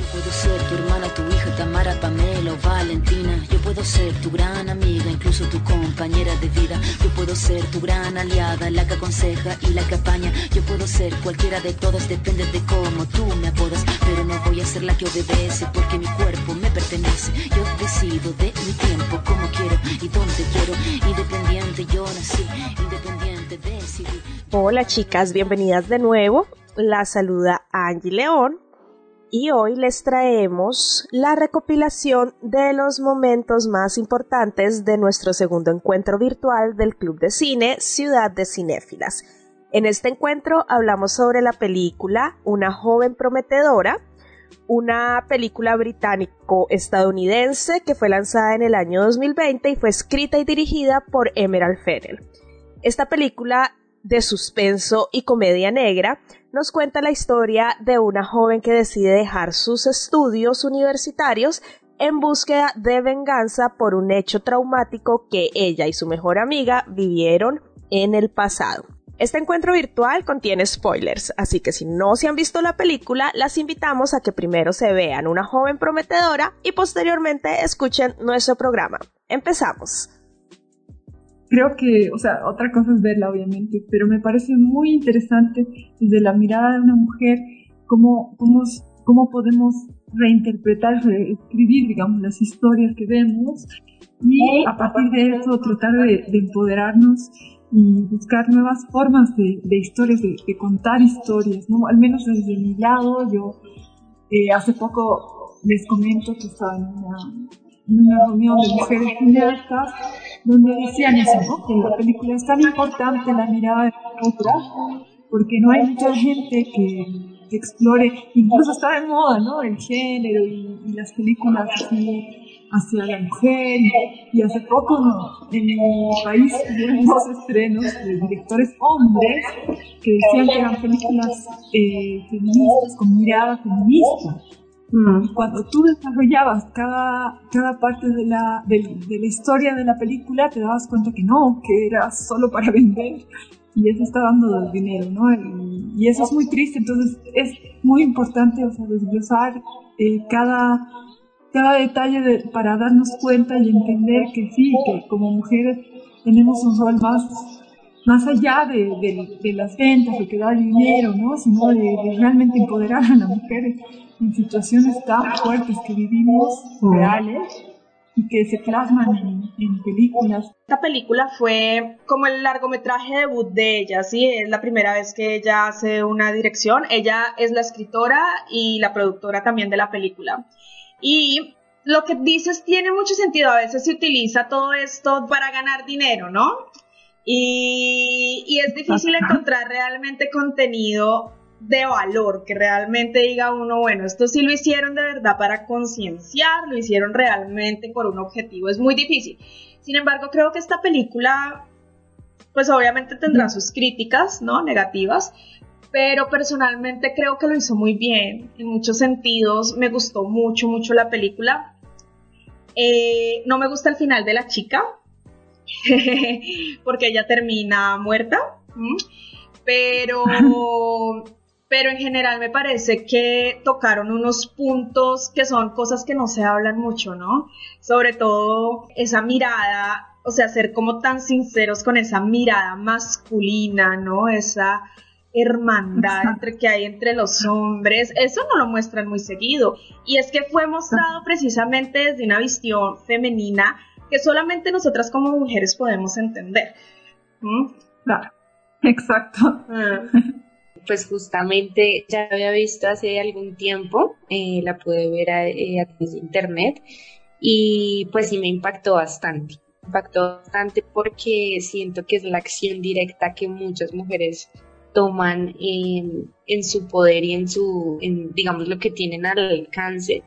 Yo puedo ser tu hermana, tu hija, Tamara, Pamela o Valentina. Yo puedo ser tu gran amiga, incluso tu compañera de vida. Yo puedo ser tu gran aliada, la que aconseja y la que apaña. Yo puedo ser cualquiera de todas, depende de cómo tú me apodas. Pero no voy a ser la que obedece porque mi cuerpo me pertenece. Yo decido de mi tiempo, como quiero y donde quiero. Independiente yo nací, independiente decidí. Hola chicas, bienvenidas de nuevo. La saluda Angie León y hoy les traemos la recopilación de los momentos más importantes de nuestro segundo encuentro virtual del Club de Cine Ciudad de Cinéfilas. En este encuentro hablamos sobre la película Una joven prometedora, una película británico-estadounidense que fue lanzada en el año 2020 y fue escrita y dirigida por Emerald Fennell. Esta película de suspenso y comedia negra nos cuenta la historia de una joven que decide dejar sus estudios universitarios en búsqueda de venganza por un hecho traumático que ella y su mejor amiga vivieron en el pasado. Este encuentro virtual contiene spoilers, así que si no se han visto la película, las invitamos a que primero se vean una joven prometedora y posteriormente escuchen nuestro programa. Empezamos creo que, o sea, otra cosa es verla, obviamente, pero me parece muy interesante desde la mirada de una mujer cómo, cómo, cómo podemos reinterpretar, escribir, digamos, las historias que vemos y a partir de eso tratar de, empoderarnos y buscar nuevas formas de, historias, de, contar historias, ¿no? Al menos desde mi lado, yo eh, hace poco les comento que estaba en una, en una reunión de mujeres cineastas donde decían eso, ¿no? que la película es tan importante la mirada de otra, porque no hay mucha gente que, explore, incluso está de moda, ¿no? El género y, las películas así hacia la mujer. Y, hace poco en el país tuvieron dos estrenos de directores hombres que decían que eran películas eh, feministas con mirada feminista. Mm. Cuando tú desarrollabas cada, cada parte de la, de, la historia de la película, te dabas cuenta que no, que era solo para vender y eso está dando dinero, ¿no? Y, eso es muy triste, entonces es muy importante, o sea, desglosar eh, cada, cada detalle para darnos cuenta y entender que sí, que como mujeres tenemos un rol más, más allá de, de, las ventas, de que da dinero, ¿no? Sino de realmente empoderar a las mujeres en situaciones tan fuertes que vivimos, reales, y que se plasman en, películas. Esta película fue como el largometraje debut de ella, ¿sí? Es la primera vez que ella hace una dirección. Ella es la escritora y la productora también de la película. Y lo que dices tiene mucho sentido. A veces se utiliza todo esto para ganar dinero, ¿no? Y, y es difícil encontrar realmente contenido de valor, que realmente diga uno, bueno, esto sí lo hicieron de verdad para concienciar, lo hicieron realmente por un objetivo, es muy difícil. Sin embargo, creo que esta película, pues obviamente tendrá sus críticas, ¿no? Negativas, pero personalmente creo que lo hizo muy bien, en muchos sentidos, me gustó mucho, mucho la película. Eh, no me gusta el final de la chica, porque ella termina muerta, pero pero en general me parece que tocaron unos puntos que son cosas que no se hablan mucho, ¿no? Sobre todo esa mirada, o sea, ser como tan sinceros con esa mirada masculina, ¿no? Esa hermandad entre que hay entre los hombres, eso no lo muestran muy seguido. Y es que fue mostrado precisamente desde una visión femenina que solamente nosotras como mujeres podemos entender. Claro, exacto. Ah pues justamente ya había visto hace algún tiempo, eh, la pude ver a, eh, a, través de internet y pues sí me impactó bastante. impactó bastante porque siento que es la acción directa que muchas mujeres toman en, en su poder y en su, digamos, lo que tienen al alcance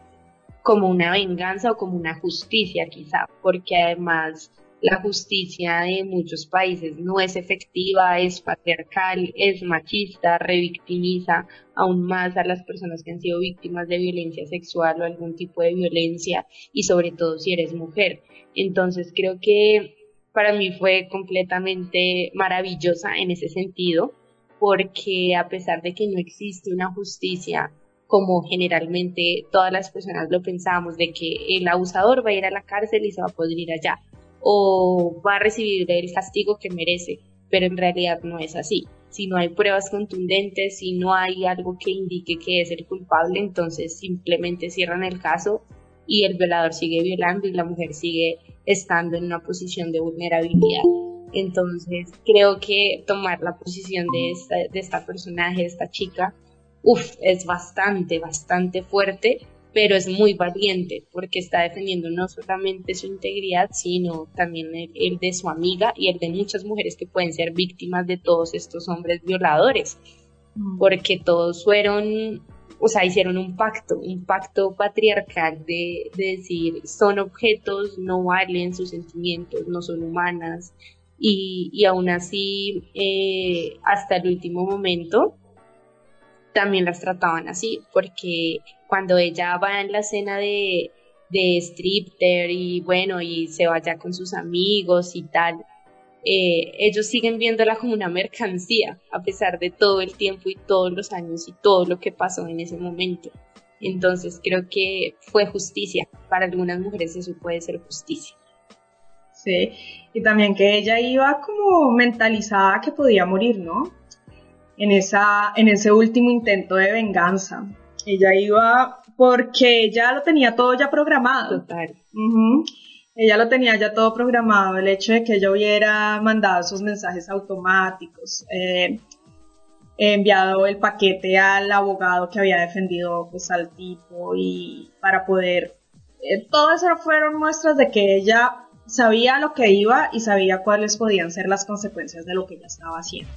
como una venganza o como una justicia quizá, porque además la justicia de muchos países no es efectiva, es patriarcal, es machista, revictimiza aún más a las personas que han sido víctimas de violencia sexual o algún tipo de violencia y sobre todo si eres mujer. Entonces creo que para mí fue completamente maravillosa en ese sentido porque a pesar de que no existe una justicia como generalmente todas las personas lo pensábamos, de que el abusador va a ir a la cárcel y se va a poder ir allá, o va a recibir el castigo que merece, pero en realidad no es así. Si no hay pruebas contundentes, si no hay algo que indique que es el culpable, entonces simplemente cierran el caso y el violador sigue violando y la mujer sigue estando en una posición de vulnerabilidad. Entonces creo que tomar la posición de esta, de esta personaje, de esta chica, Uf, es bastante, bastante fuerte, pero es muy valiente porque está defendiendo no solamente su integridad, sino también el, de su amiga y el de muchas mujeres que pueden ser víctimas de todos estos hombres violadores, mm. porque todos fueron, o sea, hicieron un pacto, un pacto patriarcal de, decir, son objetos, no valen sus sentimientos, no son humanas, y, y aún así, eh, hasta el último momento, también las trataban así, porque cuando ella va en la escena de, de stripter y bueno, y se vaya con sus amigos y tal, eh, ellos siguen viéndola como una mercancía, a pesar de todo el tiempo y todos los años y todo lo que pasó en ese momento. Entonces creo que fue justicia. Para algunas mujeres eso puede ser justicia. Sí, y también que ella iba como mentalizada que podía morir, ¿no? En, esa, en ese último intento de venganza. Ella iba porque ella lo tenía todo ya programado. Total. Ella lo tenía ya todo programado. El hecho de que ella hubiera mandado esos mensajes automáticos, eh, enviado el paquete al abogado que había defendido pues, al tipo y para poder... Eh, todo eso fueron muestras de que ella sabía lo que iba y sabía cuáles podían ser las consecuencias de lo que ella estaba haciendo.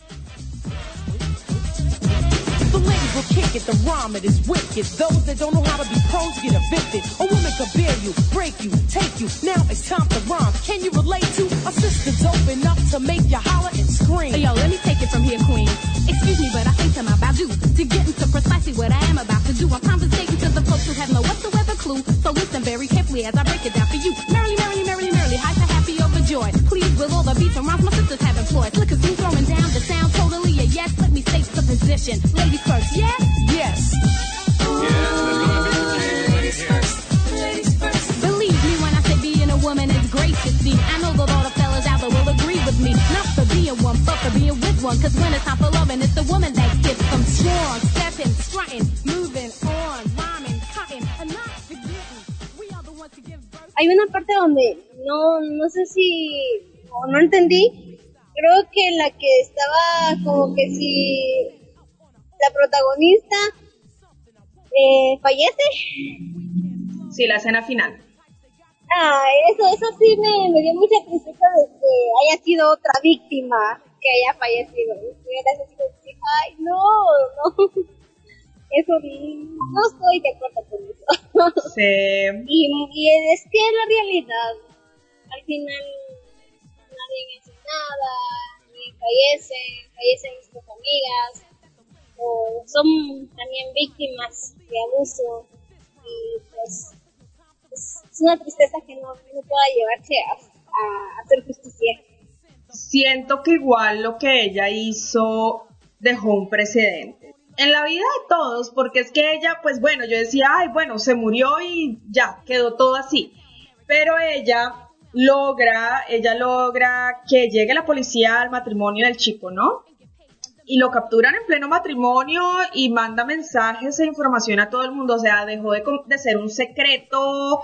Will kick it, the rhyme it is wicked. Those that don't know how to be pros get evicted. A woman could bear you, break you, take you. Now it's time to rhyme. Can you relate to a sister dope enough to make you holler and scream? Hey, yo, let me take it from here, queen. Excuse me, but I think I'm about due to get into precisely what I am about to do. I'm conversating to the folks who have no whatsoever clue. So listen very carefully as I break it down for you. Merrily, merrily, merrily, merrily, hyper, happy, overjoyed. Please, with all the beats and rhymes my sisters have employed. Look, me throwing state the position. Ladies first, yeah? Yes. Believe me when I say being a woman is great to see. I know that all the fellas out there will agree with me. Not for being one, but for being with one. Cause when it's time for loving, it's the woman that gets them strong. Stepping, strutting, moving on, rhyming, cutting, and not forgetting. We are the ones to give birth. Hay una parte donde no, no sé si, o no entendí. Creo que la que estaba como que si la protagonista eh, fallece. Sí, la escena final. Ah, eso, eso sí me, me dio mucha tristeza de que haya sido otra víctima que haya fallecido. ay, no, no. Eso no estoy de acuerdo con eso. Sí. Y, y es que es la realidad. Al final nadie hace nada, y fallece, fallecen nuestras amigas, o son también víctimas de abuso y pues es, una tristeza que no, no pueda llevarse a, hacer justicia. Siento que igual lo que ella hizo dejó un precedente en la vida de todos, porque es que ella, pues bueno, yo decía, ay, bueno, se murió y ya, quedó todo así. Pero ella logra, ella logra que llegue la policía al matrimonio del chico, ¿no? Y lo capturan en pleno matrimonio y manda mensajes e información a todo el mundo. O sea, dejó de, de, ser un secreto,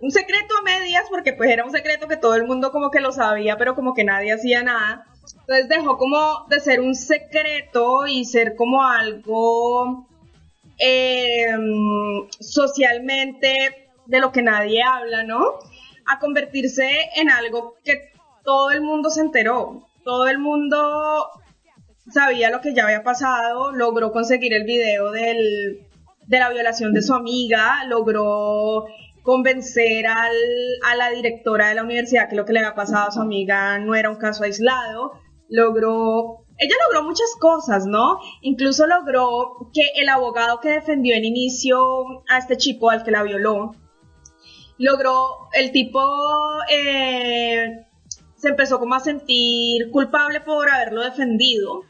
un secreto a medias, porque pues era un secreto que todo el mundo como que lo sabía, pero como que nadie hacía nada. Entonces dejó como de ser un secreto y ser como algo em, socialmente de lo que nadie habla, ¿no? a convertirse en algo que todo el mundo se enteró, todo el mundo sabía lo que ya había pasado, logró conseguir el video del, de la violación de su amiga, logró convencer al, a la directora de la universidad que lo que le había pasado a su amiga no era un caso aislado, logró, ella logró muchas cosas, ¿no? Incluso logró que el abogado que defendió en inicio a este chico al que la violó, logró, el tipo eh, se empezó como a sentir culpable por haberlo defendido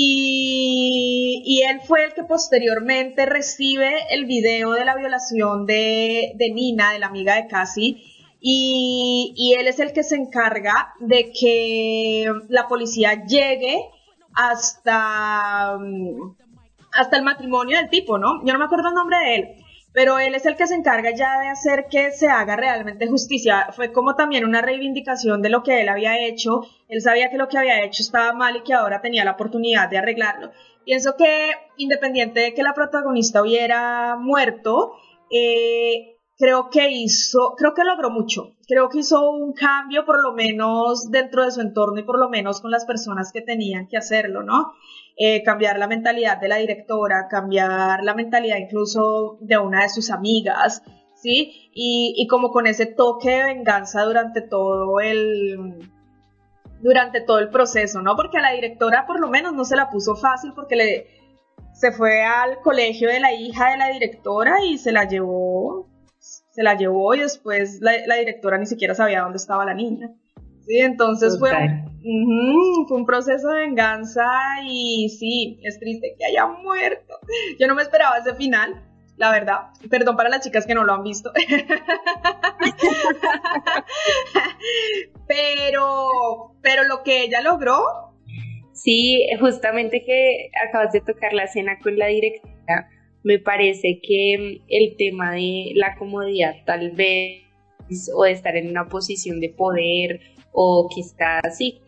y, él fue el que posteriormente recibe el video de la violación de, Nina, de la amiga de Cassie, y, él es el que se encarga de que la policía llegue hasta, hasta el matrimonio del tipo, ¿no? Yo no me acuerdo el nombre de él, pero él es el que se encarga ya de hacer que se haga realmente justicia. Fue como también una reivindicación de lo que él había hecho. Él sabía que lo que había hecho estaba mal y que ahora tenía la oportunidad de arreglarlo. Pienso que independiente de que la protagonista hubiera muerto, eh, creo que hizo, creo que logró mucho. Creo que hizo un cambio por lo menos dentro de su entorno y por lo menos con las personas que tenían que hacerlo, ¿no? Eh, cambiar la mentalidad de la directora, cambiar la mentalidad incluso de una de sus amigas, ¿sí? Y, como con ese toque de venganza durante todo el durante todo el proceso, ¿no? Porque a la directora por lo menos no se la puso fácil porque le se fue al colegio de la hija de la directora y se la llevó se la llevó y después la directora ni siquiera sabía dónde estaba la niña. Sí, entonces fue, fue un proceso de venganza y sí, es triste que haya muerto. Yo no me esperaba ese final, la verdad. Perdón para las chicas que no lo han visto. pero, pero lo que ella logró. Sí, justamente que acabas de tocar la escena con la directora, me parece que el tema de la comodidad tal vez o de estar en una posición de poder o que está así,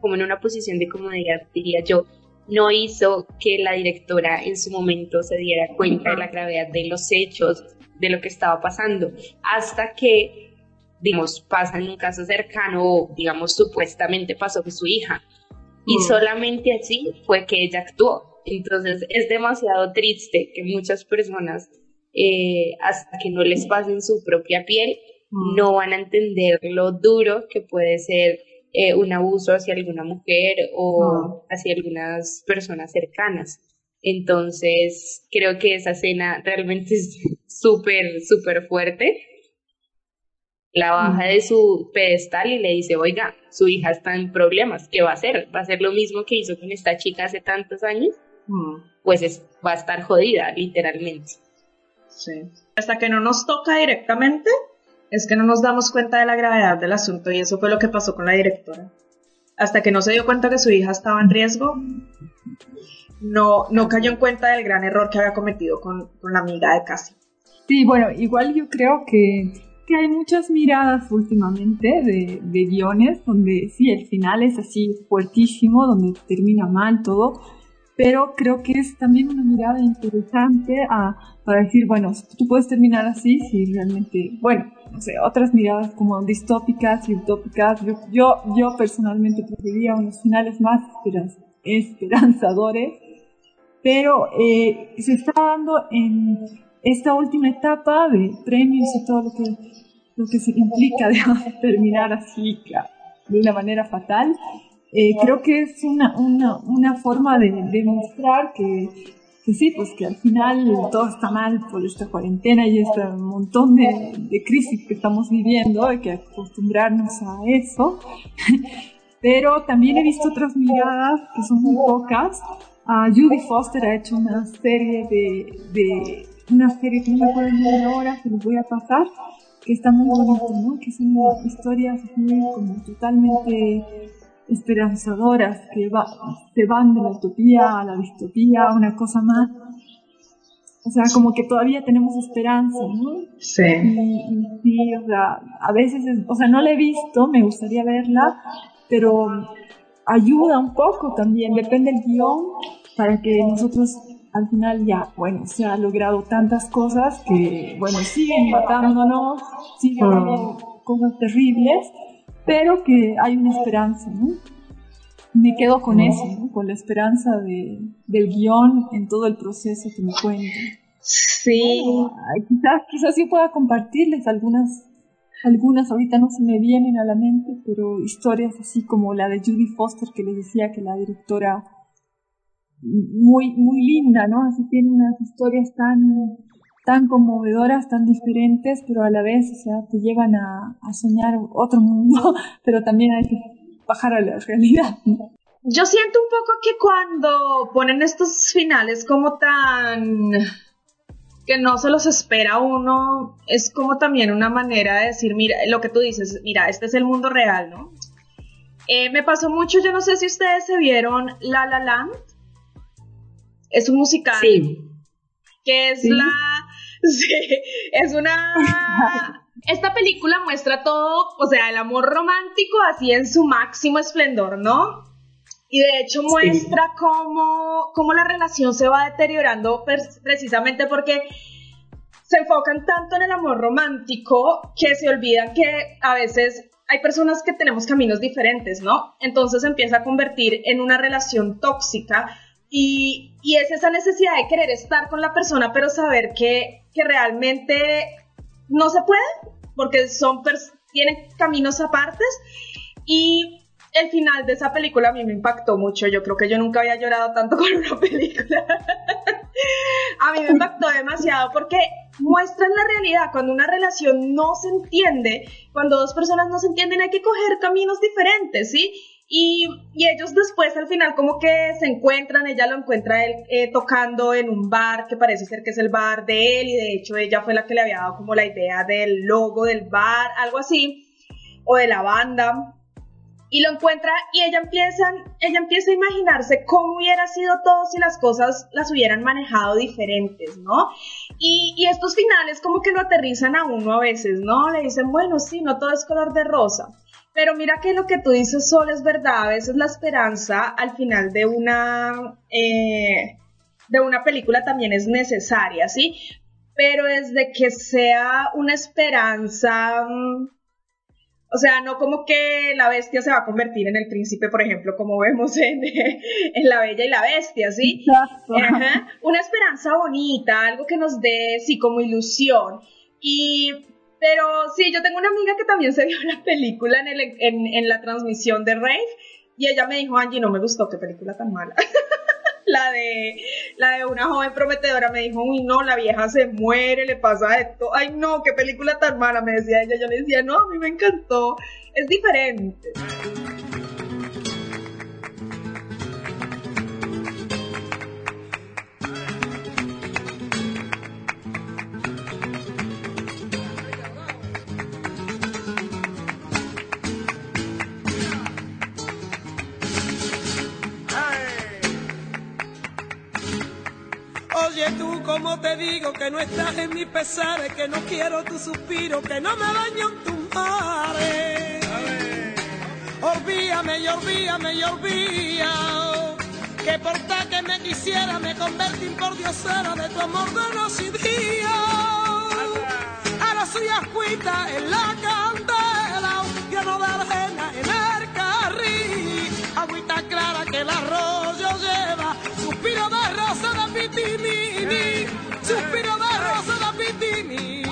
como en una posición de comodidad, diría yo, no hizo que la directora en su momento se diera cuenta de la gravedad de los hechos, de lo que estaba pasando, hasta que, digamos, pasa en un caso cercano o, digamos, supuestamente pasó con su hija. Y mm. solamente así fue que ella actuó. Entonces es demasiado triste que muchas personas, eh, hasta que no les pasen su propia piel, no van a entender lo duro que puede ser eh, un abuso hacia alguna mujer o hacia algunas personas cercanas. Entonces, creo que esa escena realmente es súper, súper fuerte. La baja de su pedestal y le dice, oiga, su hija está en problemas, ¿qué va a hacer? ¿Va a hacer lo mismo que hizo con esta chica hace tantos años? Pues es, va a estar jodida, literalmente. Sí. Hasta que no nos toca directamente, es que no nos damos cuenta de la gravedad del asunto y eso fue lo que pasó con la directora. Hasta que no se dio cuenta que su hija estaba en riesgo, no, no cayó en cuenta del gran error que había cometido con, la amiga de Cassie. Sí, bueno, igual yo creo que, que hay muchas miradas últimamente de, de guiones donde sí, el final es así fuertísimo, donde termina mal todo, pero creo que es también una mirada interesante a, para decir, bueno, tú puedes terminar así si realmente, bueno, no sé, otras miradas como distópicas y utópicas. Yo, yo, yo personalmente preferiría unos finales más esperanzadores, pero eh, se está dando en esta última etapa de premios y todo lo que, lo que se implica de terminar así de una manera fatal. Eh, creo que es una, una, una forma de demostrar que que sí, pues que al final todo está mal por esta cuarentena y este montón de, de crisis que estamos viviendo, hay que acostumbrarnos a eso. Pero también he visto otras miradas que son muy pocas. Uh, Judy Foster ha hecho una serie de, de una serie que no me acuerdo de ahora, que les voy a pasar, que está muy bonita, ¿no? Que son historias muy como totalmente esperanzadoras que va, se van de la utopía a la distopía, una cosa más. O sea, como que todavía tenemos esperanza, ¿no? Sí. Y, sí, o sea, a veces, o sea, no la he visto, me gustaría verla, pero ayuda un poco también, depende del guion, para que nosotros al final ya, bueno, se ha logrado tantas cosas que, bueno, siguen matándonos, siguen habiendo cosas terribles, pero que hay una esperanza, ¿no? Me quedo con eso, ¿no? con la esperanza de, del guion en todo el proceso que me cuenta. Sí. quizás, quizás sí pueda compartirles algunas, algunas, ahorita no se me vienen a la mente, pero historias así como la de Judy Foster que les decía que la directora muy, muy linda, ¿no? Así tiene unas historias tan, tan conmovedoras, tan diferentes, pero a la vez, o sea, te llevan a, a soñar otro mundo, pero también hay que bajar a la realidad. Yo siento un poco que cuando ponen estos finales como tan que no se los espera uno, es como también una manera de decir, mira, lo que tú dices, mira, este es el mundo real, ¿no? Eh, me pasó mucho, yo no sé si ustedes se vieron La La Land, es un musical. Sí. Que es la. Sí, es una. Esta película muestra todo, o sea, el amor romántico así en su máximo esplendor, ¿no? Y de hecho muestra cómo, cómo la relación se va deteriorando precisamente porque se enfocan tanto en el amor romántico que se olvidan que a veces hay personas que tenemos caminos diferentes, ¿no? Entonces empieza a convertir en una relación tóxica y, es esa necesidad de querer estar con la persona, pero saber que, que realmente no se puede, porque son tienen caminos apartes. Y el final de esa película a mí me impactó mucho. Yo creo que yo nunca había llorado tanto con una película. a mí me impactó demasiado porque muestran la realidad. Cuando una relación no se entiende, cuando dos personas no se entienden, hay que coger caminos diferentes, ¿sí? Y, ellos después al final como que se encuentran, ella lo encuentra él eh, tocando en un bar que parece ser que es el bar de él y de hecho ella fue la que le había dado como la idea del logo del bar, algo así, o de la banda. Y lo encuentra y ella empieza, ella empieza a imaginarse cómo hubiera sido todo si las cosas las hubieran manejado diferentes, ¿no? Y, y estos finales como que lo aterrizan a uno a veces, ¿no? Le dicen, bueno, sí, no todo es color de rosa. Pero mira que lo que tú dices, Sol, es verdad. A veces la esperanza al final de una, eh, de una película también es necesaria, ¿sí? Pero es de que sea una esperanza, mm, o sea, no como que la bestia se va a convertir en el príncipe, por ejemplo, como vemos en, en La Bella y la Bestia, ¿sí? Una esperanza bonita, algo que nos dé, sí, como ilusión. Y pero sí, yo tengo una amiga que también se vio la película en, el, en, en la transmisión de Rave y ella me dijo, Angie, no me gustó, qué película tan mala. la de la de una joven prometedora me dijo, uy, no, la vieja se muere, le pasa esto. Ay, no, qué película tan mala, me decía ella. Yo le decía, no, a mí me encantó. Es diferente. Como te digo que no estás en mi pesares, que no quiero tu suspiro, que no me baño en tus mares. Olvídame y olvídame y olvídame, que por tal que me quisiera me convertí en por diosera de tu amor de noche y día. Ahora soy ascuita en la candela, lleno de arena en el carril, agüita clara que el arroyo lleva, pitimí. Suspiro de rosa da pitinini.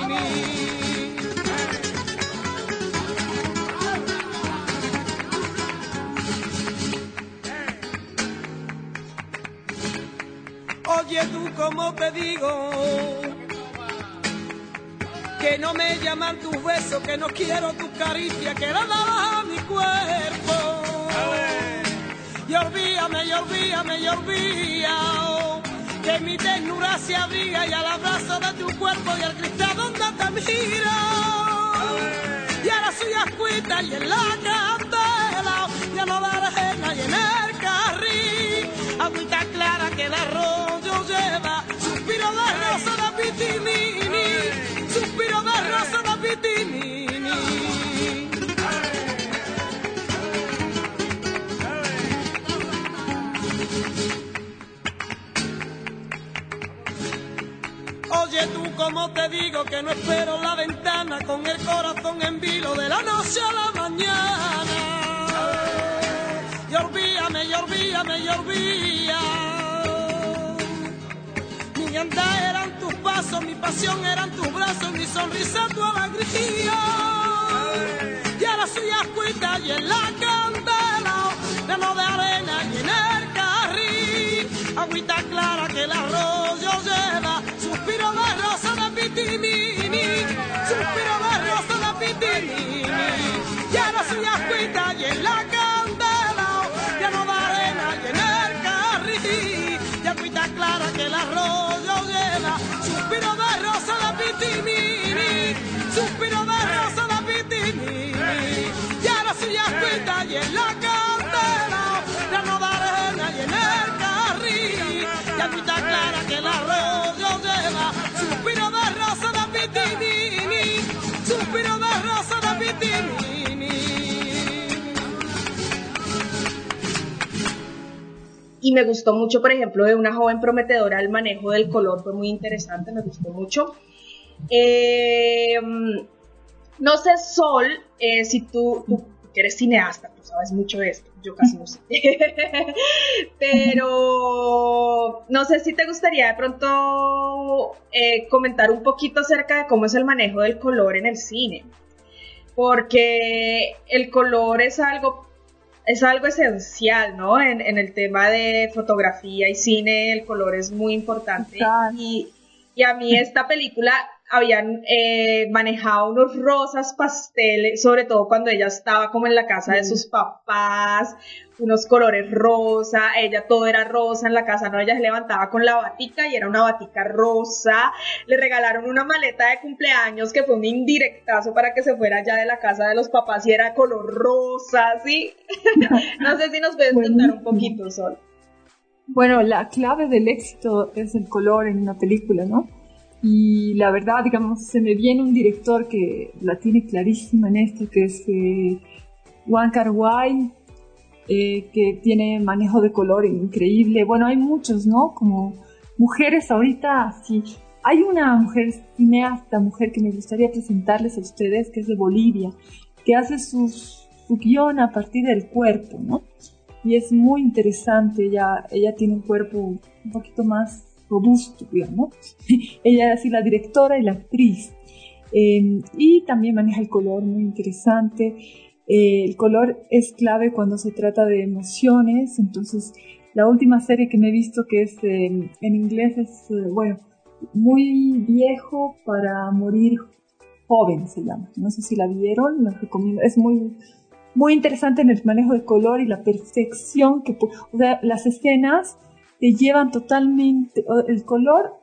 Oye tú como te digo que no me llaman tus besos, que no quiero tu caricia, que la a mi cuerpo. Y olvídame, y olvídame, y olvídame que mi ternura se abriga y al abrazo de tu cuerpo y al cristal donde te miro. Y ahora soy ascuita y en la candela, ya no la ajena y en el carril, agüita clara que el arroyo lleva, suspiro de rosa de pitinini, suspiro de rosa de pitinini. Como te digo que no espero la ventana con el corazón en vilo de la noche a la mañana. Y olvídame, y olvídame, y Mi andar eran tus pasos, mi pasión eran tus brazos, mi sonrisa tu alegría. Y ahora soy ascuita y en pitimini, suspiro de rosa de pitimini. Y ahora soy ascuita y en la candela, lleno de arena y en el carril, y agüita clara que el arroyo lleva, suspiro de rosa de pitimini, suspiro de rosa de pitimini. y me gustó mucho, por ejemplo, de una joven prometedora, el manejo del color fue muy interesante, me gustó mucho. Eh, no sé, Sol, eh, si tú, tú que eres cineasta, tú sabes mucho de esto, yo casi no sé. Pero no sé si te gustaría de pronto eh, comentar un poquito acerca de cómo es el manejo del color en el cine. Porque el color es algo es algo esencial, ¿no? En, en, el tema de fotografía y cine, el color es muy importante. Y, y, a mí esta película habían eh, manejado unos rosas pasteles, sobre todo cuando ella estaba como en la casa de sus papás, unos colores rosa, ella todo era rosa en la casa, no, ella se levantaba con la batica y era una batica rosa, le regalaron una maleta de cumpleaños que fue un indirectazo para que se fuera ya de la casa de los papás y era color rosa, ¿sí? no sé si nos puedes contar un poquito, Sol. Bueno, la clave del éxito es el color en una película, ¿no? Y la verdad, digamos, se me viene un director que la tiene clarísima en esto, que es eh, Juan Carguay, eh, que tiene manejo de color increíble. Bueno, hay muchos, ¿no? Como mujeres ahorita, sí. Hay una mujer cineasta, mujer que me gustaría presentarles a ustedes, que es de Bolivia, que hace sus, su guion a partir del cuerpo, ¿no? Y es muy interesante, ella, ella tiene un cuerpo un poquito más robusto, digamos. ella es así la directora y la actriz. Eh, y también maneja el color muy interesante. Eh, el color es clave cuando se trata de emociones, entonces la última serie que me he visto que es eh, en inglés es, eh, bueno, muy viejo para morir joven se llama. No sé si la vieron, la recomiendo. Es muy, muy interesante en el manejo de color y la perfección que, o sea, las escenas llevan totalmente, el color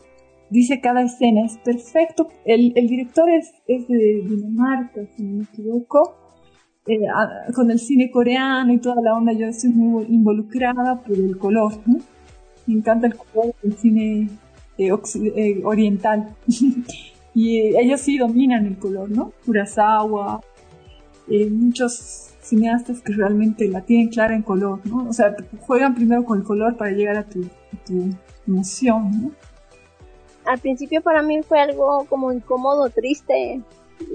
dice cada escena, es perfecto. El, director es, de Dinamarca, si no me equivoco. Eh, con el cine coreano y toda la onda, yo estoy muy involucrada por el color, ¿no? Me encanta el color del cine eh, eh, oriental. y ellos sí dominan el color, ¿no? Kurosawa, muchos cineastas que realmente la tienen clara en color, ¿no? O sea, juegan primero con el color para llegar a tu, tu emoción, ¿no? Al principio para mí fue algo como incómodo, triste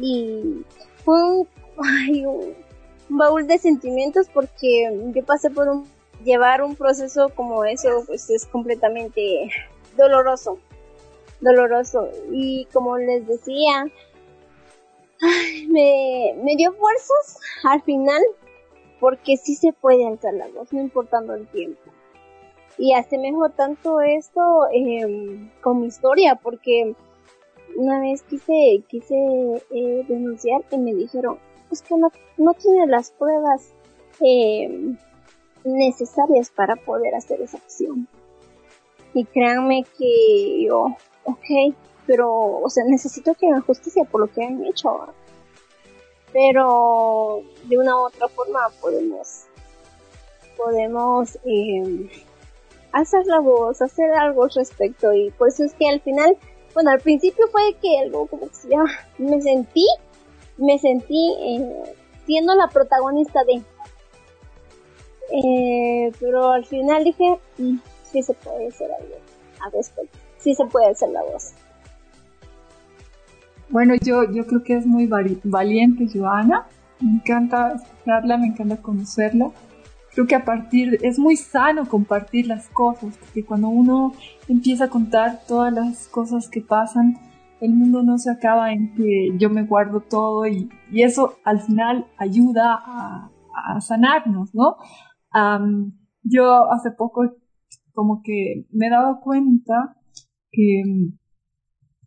y fue un, ay, un baúl de sentimientos porque yo pasé por un llevar un proceso como eso pues es completamente doloroso doloroso y como les decía me, me dio fuerzas al final porque sí se puede alzar la voz no importando el tiempo y asemejo tanto esto eh, con mi historia porque una vez quise quise eh, denunciar y me dijeron es que no, no tiene las pruebas eh, necesarias para poder hacer esa acción. Y créanme que yo, ok, pero, o sea, necesito que hagan justicia por lo que han hecho. Pero de una u otra forma podemos, podemos eh, hacer la voz, hacer algo al respecto. Y por eso es que al final, bueno, al principio fue que algo como que ya me sentí me sentí eh, siendo la protagonista de. Eh, pero al final dije, mm, sí se puede hacer algo al respecto, sí se puede hacer la voz. Bueno, yo, yo creo que es muy valiente Joana. Me encanta escucharla, me encanta conocerla. Creo que a partir, es muy sano compartir las cosas, porque cuando uno empieza a contar todas las cosas que pasan, el mundo no se acaba en que yo me guardo todo y, y eso al final ayuda a, a sanarnos, ¿no? yo hace poco como que me he dado cuenta que,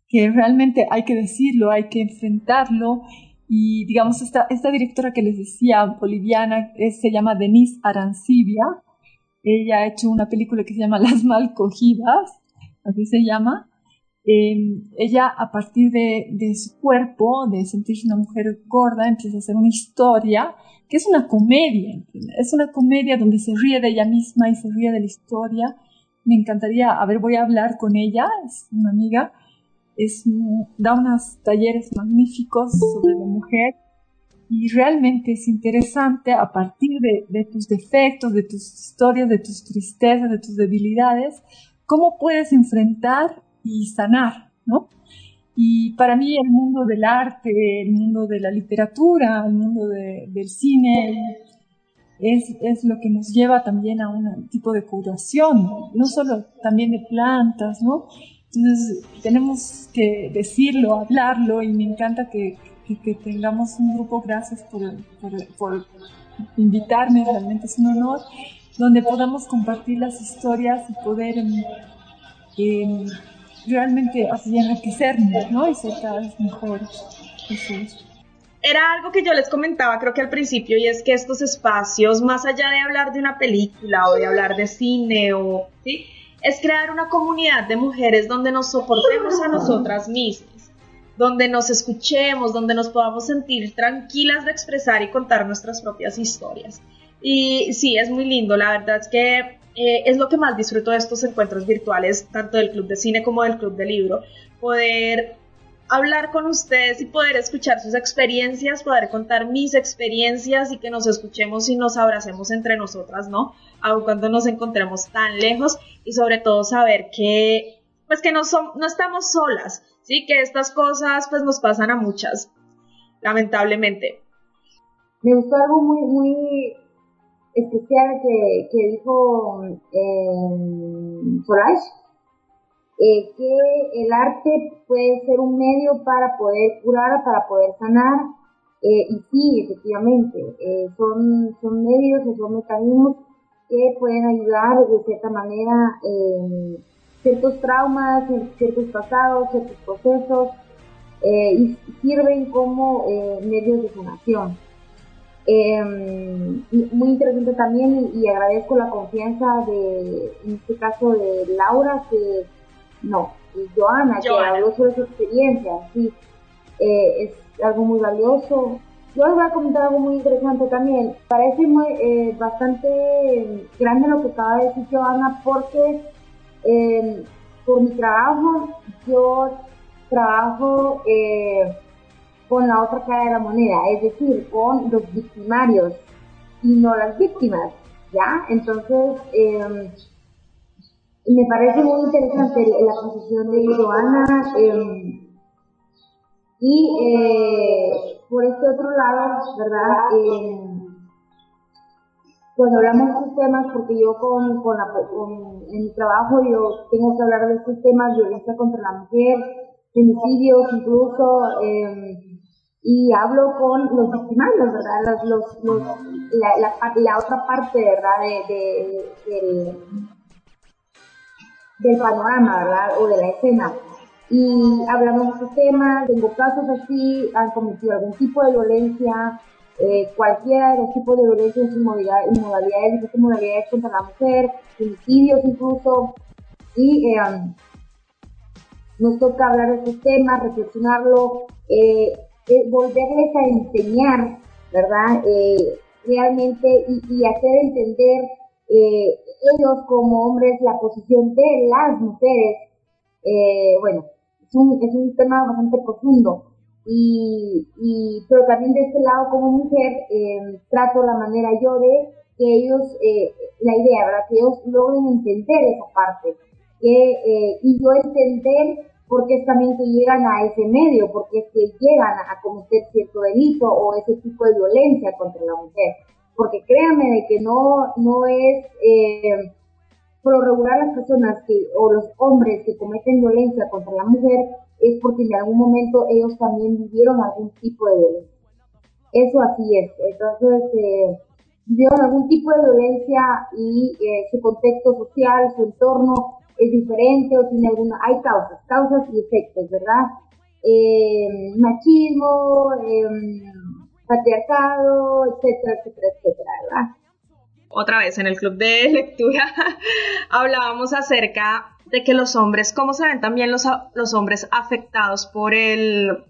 que realmente hay que decirlo, hay que enfrentarlo y digamos, esta, directora que les decía, boliviana, se llama Denise Arancibia. Ella ha hecho una película que se llama Las Mal Cogidas, así se llama. Em, ella, a partir de, su cuerpo, de sentirse una mujer gorda, empieza a hacer una historia que es una comedia. Es una comedia donde se ríe de ella misma y se ríe de la historia. Me encantaría, a ver, voy a hablar con ella, es una amiga da unos talleres magníficos sobre la mujer y realmente es interesante a partir de, tus defectos, de tus historias, de tus tristezas, de tus debilidades, cómo puedes enfrentar y sanar, ¿no? Y para mí el mundo del arte, el mundo de la literatura, el mundo del cine, es, es, lo que nos lleva también a un tipo de curación, no solo también de plantas, ¿no? Entonces tenemos que decirlo, hablarlo y me encanta que, que, tengamos un grupo, gracias por, por, invitarme, realmente es un honor, donde podamos compartir las historias y poder eh, realmente así enriquecernos ¿no? y ser cada vez mejores. Era algo que yo les comentaba creo que al principio y es que estos espacios, más allá de hablar de una película o de hablar de cine o... ¿sí? Es crear una comunidad de mujeres donde nos soportemos a nosotras mismas, donde nos escuchemos, donde nos podamos sentir tranquilas de expresar y contar nuestras propias historias. Y sí, es muy lindo, la verdad es que eh, es lo que más disfruto de estos encuentros virtuales, tanto del Club de Cine como del Club de Libro, poder hablar con ustedes y poder escuchar sus experiencias, poder contar mis experiencias y que nos escuchemos y nos abracemos entre nosotras, ¿no? Aun cuando nos encontremos tan lejos y sobre todo saber que, pues que no, son, no estamos solas, ¿sí? Que estas cosas pues nos pasan a muchas, lamentablemente. Me gustó algo muy, muy especial que, dijo eh, eh, que el arte puede ser un medio para poder curar, para poder sanar, eh, y sí, efectivamente, eh, son, son medios o son mecanismos que pueden ayudar de cierta manera ciertos traumas, ciertos pasados, ciertos procesos, y sirven como medios de sanación. muy interesante también y, y agradezco la confianza de, en este caso de Laura, que no, Joana, que habló sobre su experiencia, sí, eh, es algo muy valioso. Yo les voy a comentar algo muy interesante también. Parece muy, eh, bastante grande lo que acaba de decir Joana, porque eh, por mi trabajo, yo trabajo con la otra cara de la moneda, es decir, con los victimarios y no las víctimas, ¿ya? Entonces, me parece muy interesante la posición de Joana. Em, y eh, por este otro lado, ¿verdad? Em, cuando hablamos de estos temas, porque yo con, con, la, en mi trabajo yo tengo que hablar de estos temas, violencia contra la mujer, femicidios incluso, em, y hablo con los victimarios, ¿verdad? Los, los, la, la, la, otra parte, ¿verdad? De, del panorama, ¿verdad? O de la escena. Y hablamos de estos temas, tengo casos así, han cometido algún tipo de violencia, eh, cualquiera de los tipos de violencia en sus modalidades, modalidades, modalidades contra la mujer, suicidios incluso, y eh, nos toca hablar de estos temas, reflexionarlo, eh, volverles a enseñar, ¿verdad? realmente y, y hacer entender eh, ellos como hombres, la posición de las mujeres, eh, bueno, es un, es un tema bastante profundo. Y, y, pero también de este lado como mujer eh, trato la manera yo de que ellos, eh, la idea, ¿verdad? Que ellos logren entender esa parte. Que, eh, y yo entender porque es también que llegan a ese medio, porque es que llegan a cometer cierto delito o ese tipo de violencia contra la mujer. Porque créanme de que no, no es eh, por regular las personas que, o los hombres que cometen violencia contra la mujer es porque en algún momento ellos también vivieron algún tipo de violencia. Eso así es. Entonces, eh, vivieron algún tipo de violencia y eh, su contexto social, su entorno es diferente o tiene alguna, hay causas, causas y efectos, ¿verdad? Eh, machismo, eh, patriarcado, etcétera, etcétera, etcétera, ¿verdad? Otra vez en el club de lectura hablábamos acerca de que los hombres, cómo se ven también los, los hombres afectados por el,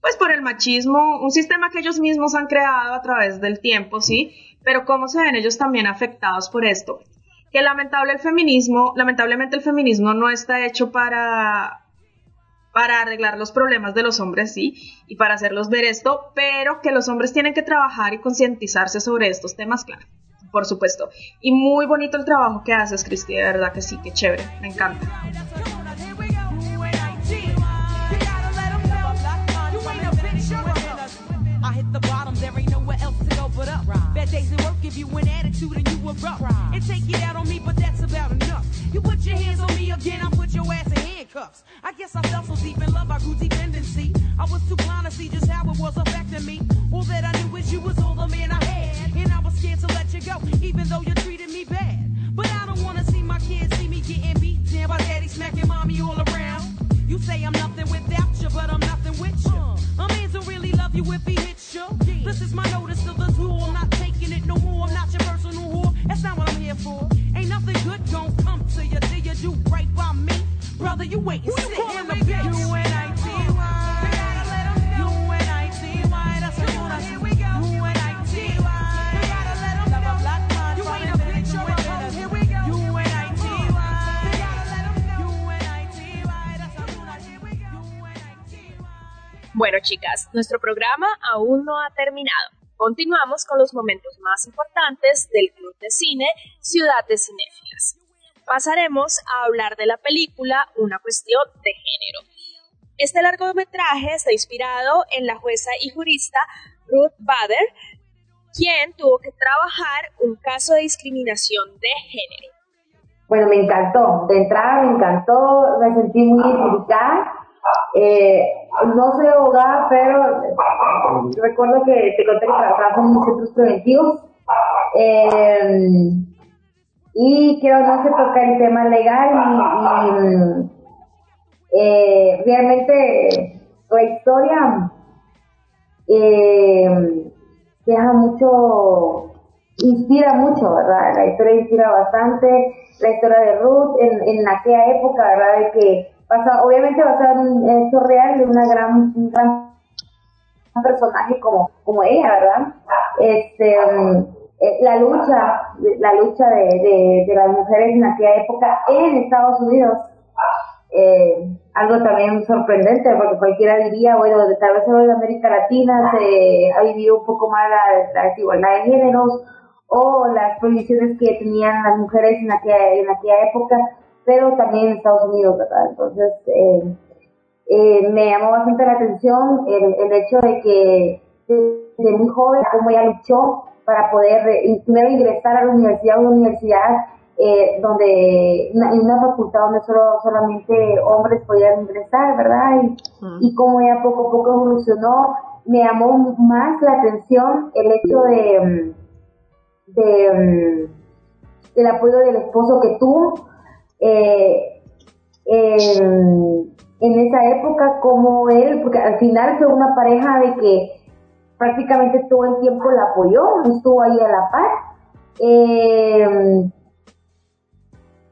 pues por el machismo, un sistema que ellos mismos han creado a través del tiempo, ¿sí? Pero cómo se ven ellos también afectados por esto que lamentable el feminismo, lamentablemente el feminismo no está hecho para, para arreglar los problemas de los hombres, sí, y para hacerlos ver esto, pero que los hombres tienen que trabajar y concientizarse sobre estos temas, claro, por supuesto. Y muy bonito el trabajo que haces, Cristi, de verdad que sí, que chévere, me encanta. Chicas, nuestro programa aún no ha terminado. Continuamos con los momentos más importantes del Club de Cine Ciudad de Cinéfilas. Pasaremos a hablar de la película Una cuestión de género. Este largometraje está inspirado en la jueza y jurista Ruth Bader, quien tuvo que trabajar un caso de discriminación de género. Bueno, me encantó. De entrada me encantó, me sentí muy identificada eh, no soy abogada, pero recuerdo que te conté que trabajaba en centros preventivos. Eh, y quiero no se tocar el tema legal y, eh, realmente la historia deja mucho, inspira mucho, ¿verdad? La historia inspira bastante, la historia de Ruth en, en aquella época, ¿verdad? De que obviamente basado en un hecho real de una gran, un gran personaje como, como ella, ¿verdad? Este, eh, la lucha, la lucha de, de, las mujeres en aquella época en Estados Unidos, eh, algo también sorprendente, porque cualquiera diría, bueno, tal vez en América Latina se ha vivido un poco más la, desigualdad de géneros o las prohibiciones que tenían las mujeres en aquella, en aquella época, pero también en Estados Unidos, ¿verdad? Entonces, eh, eh, me llamó bastante la atención el, el hecho de que desde muy joven, como ella luchó para poder eh, primero ingresar a la universidad, una universidad eh, donde en una facultad donde solo, solamente hombres podían ingresar, ¿verdad? Y, y como ella poco a poco evolucionó, me llamó más la atención el hecho de, de, del apoyo del esposo que tuvo, eh, en, esa época como él, porque al final fue una pareja de que prácticamente todo el tiempo la apoyó, estuvo ahí a la par. Eh,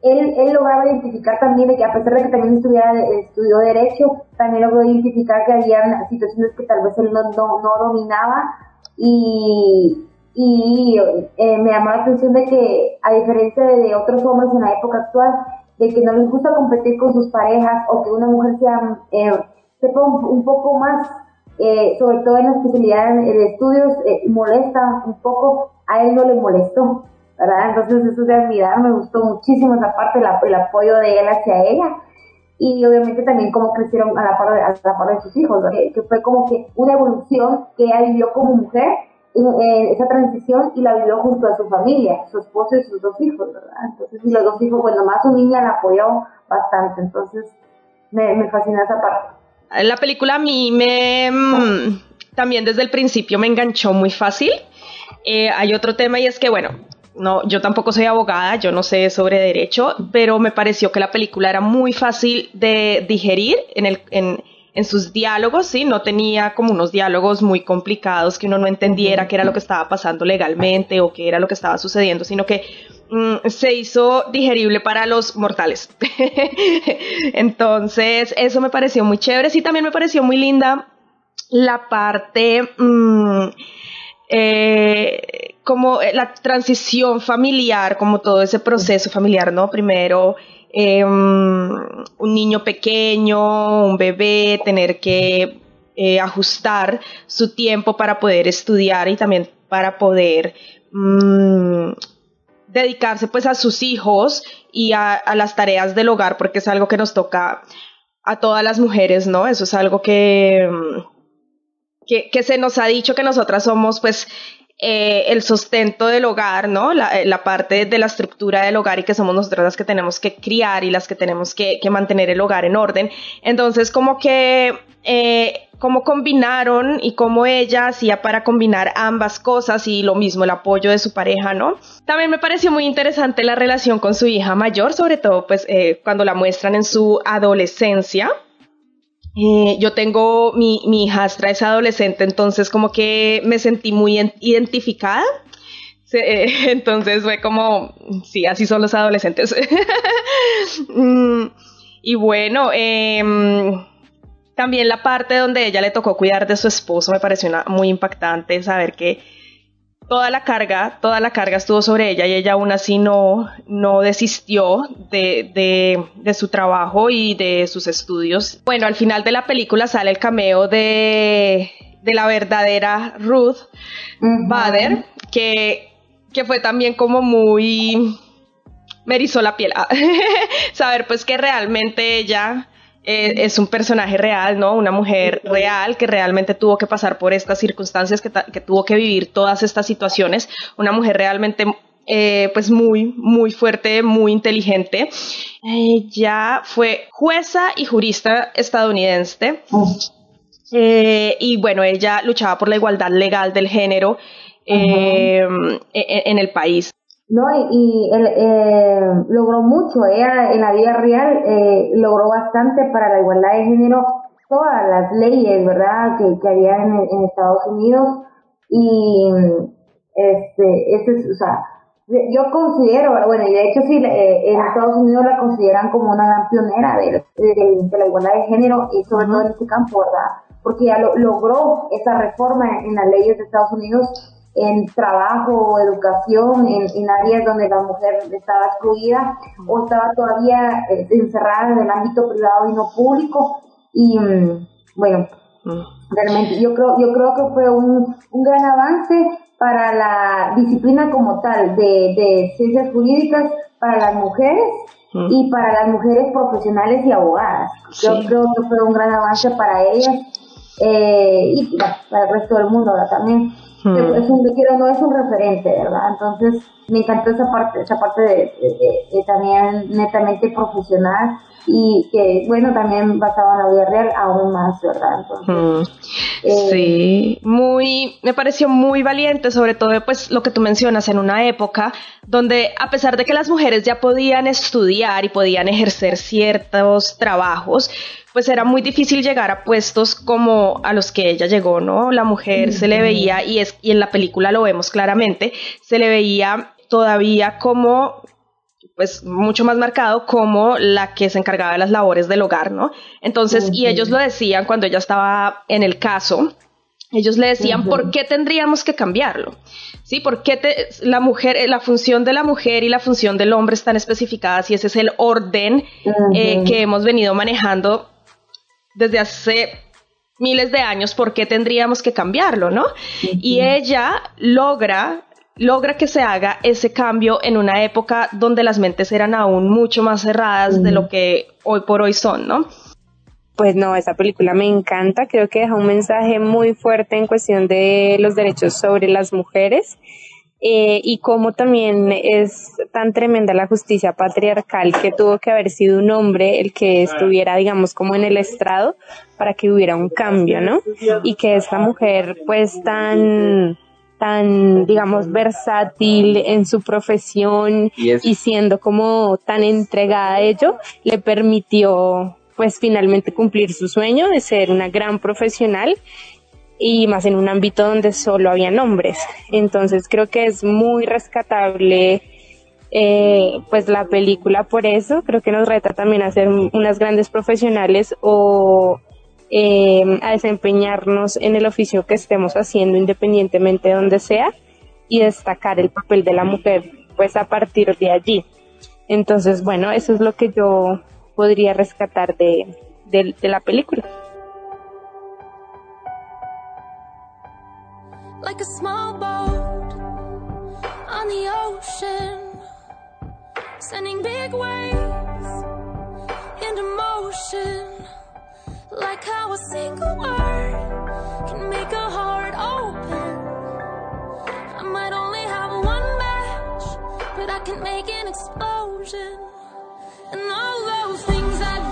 él, él, lograba identificar también de que a pesar de que también estudiaba, estudió derecho, también logró identificar que había situaciones que tal vez él no, no, dominaba y, y eh, me llamó la atención de que a diferencia de otros hombres en la época actual, de que no les gusta competir con sus parejas o que una mujer sea, eh, sepa un, poco más, eh, sobre todo en la especialidad de estudios, eh, molesta un poco, a él no le molestó, ¿verdad? Entonces eso de admirar, me gustó muchísimo esa parte, el, apoyo de él hacia ella. y obviamente también cómo crecieron a la par de, a la par de sus hijos, que, fue como que una evolución que ella vivió como mujer, esa transición y la vivió junto a su familia, su esposo y sus dos hijos, ¿verdad? Entonces, y los dos hijos, bueno, más su niña la apoyó bastante, entonces me, me fascina esa parte. La película a mí me mm, también desde el principio me enganchó muy fácil. Eh, hay otro tema y es que, bueno, no, yo tampoco soy abogada, yo no sé sobre derecho, pero me pareció que la película era muy fácil de digerir en, el, en, en sus diálogos, ¿sí? No tenía como unos diálogos muy complicados que uno no entendiera qué era lo que estaba pasando legalmente o qué era lo que estaba sucediendo, sino que mm, se hizo digerible para los mortales. Entonces, eso me pareció muy chévere. Sí, también me pareció muy linda la parte... Mm, eh, como eh, la transición familiar, como todo ese proceso familiar, ¿no? Primero, eh, un niño pequeño, un bebé, tener que eh, ajustar su tiempo para poder estudiar y también para poder mm, dedicarse pues a sus hijos y a, las tareas del hogar, porque es algo que nos toca a todas las mujeres, ¿no? Eso es algo que que, se nos ha dicho que nosotras somos pues eh, el sustento del hogar, ¿no? La, la, parte de la estructura del hogar y que somos nosotras las que tenemos que criar y las que tenemos que, que mantener el hogar en orden. Entonces, como que, eh, cómo combinaron y cómo ella hacía para combinar ambas cosas y lo mismo, el apoyo de su pareja, ¿no? También me pareció muy interesante la relación con su hija mayor, sobre todo, pues, eh, cuando la muestran en su adolescencia eh, yo tengo, mi, mi hijastra es adolescente, entonces como que me sentí muy identificada. Eh, entonces fue como, sí, así son los adolescentes. Mm, y bueno, eh, también la parte donde ella le tocó cuidar de su esposo me pareció muy impactante saber que toda la carga, toda la carga estuvo sobre ella y ella aún así no, no desistió de, de, de, su trabajo y de sus estudios. Bueno, al final de la película sale el cameo de, de la verdadera Ruth Bader, que, que fue también como muy... me erizó la piel. Saber pues que realmente ella eh, es un personaje real, ¿no? Una mujer real que realmente tuvo que pasar por estas circunstancias, que, que tuvo que vivir todas estas situaciones. Una mujer realmente, eh, pues muy, muy fuerte, muy inteligente. Ella fue jueza y jurista estadounidense. Eh, y bueno, ella luchaba por la igualdad legal del género en, en el país. ¿No? Y, él, eh, logró mucho, ella en la vida real eh, logró bastante para la igualdad de género, todas las leyes, ¿verdad?, que, que había en, Estados Unidos y este, ese es, o sea, yo considero, bueno, y de hecho sí, eh, en Estados Unidos la consideran como una gran pionera de, de, la igualdad de género y sobre todo en este campo, ¿verdad? Porque ya lo, logró esa reforma en las leyes de Estados Unidos en trabajo o educación, en, áreas donde la mujer estaba excluida o estaba todavía eh, encerrada en el ámbito privado y no público. Y mm, bueno, mm. realmente yo creo, yo creo que fue un, un gran avance para la disciplina como tal de, de ciencias jurídicas para las mujeres mm. y para las mujeres profesionales y abogadas. Yo creo que fue un gran avance para ellas eh, y para el resto del mundo también. Hmm. Es un, quiero, no es un referente, ¿verdad? Entonces me encantó esa parte, esa parte de, también netamente profesional y que, bueno, también basado en la vida real aún más, ¿verdad? Entonces, hmm. eh, sí, muy, me pareció muy valiente, sobre todo pues lo que tú mencionas en una época donde a pesar de que las mujeres ya podían estudiar y podían ejercer ciertos trabajos, pues era muy difícil llegar a puestos como a los que ella llegó, ¿no? La mujer se le veía, y, es, y en la película lo vemos claramente, se le veía todavía como pues mucho más marcado como la que se encargaba de las labores del hogar, ¿no? Entonces, y ellos lo decían cuando ella estaba en el caso, ellos le decían, ¿por qué tendríamos que cambiarlo? ¿Sí? ¿Por qué la mujer, la función de la mujer y la función del hombre están especificadas y ese es el orden eh, que hemos venido manejando desde hace miles de años, ¿por qué tendríamos que cambiarlo, no? Y ella logra logra que se haga ese cambio en una época donde las mentes eran aún mucho más cerradas de lo que hoy por hoy son, ¿no? Pues no, esa película me encanta, creo que deja un mensaje muy fuerte en cuestión de los derechos sobre las mujeres eh, y cómo también es tan tremenda la justicia patriarcal que tuvo que haber sido un hombre el que estuviera, digamos, como en el estrado para que hubiera un cambio, ¿no? Y que esta mujer, pues, tan tan, digamos, versátil en su profesión y, siendo como tan entregada a ello, le permitió pues finalmente cumplir su sueño de ser una gran profesional y más en un ámbito donde solo había hombres. Entonces creo que es muy rescatable eh, pues la película por eso, creo que nos reta también a ser unas grandes profesionales o eh, a desempeñarnos en el oficio que estemos haciendo independientemente de donde sea y destacar el papel de la mujer pues a partir de allí. Entonces, bueno, eso es lo que yo podría rescatar de, de la película. Like a small boat on the ocean, sending big waves into motion. Like how a single word can make a heart open. I might only have one match, but I can make an explosion. And all those things I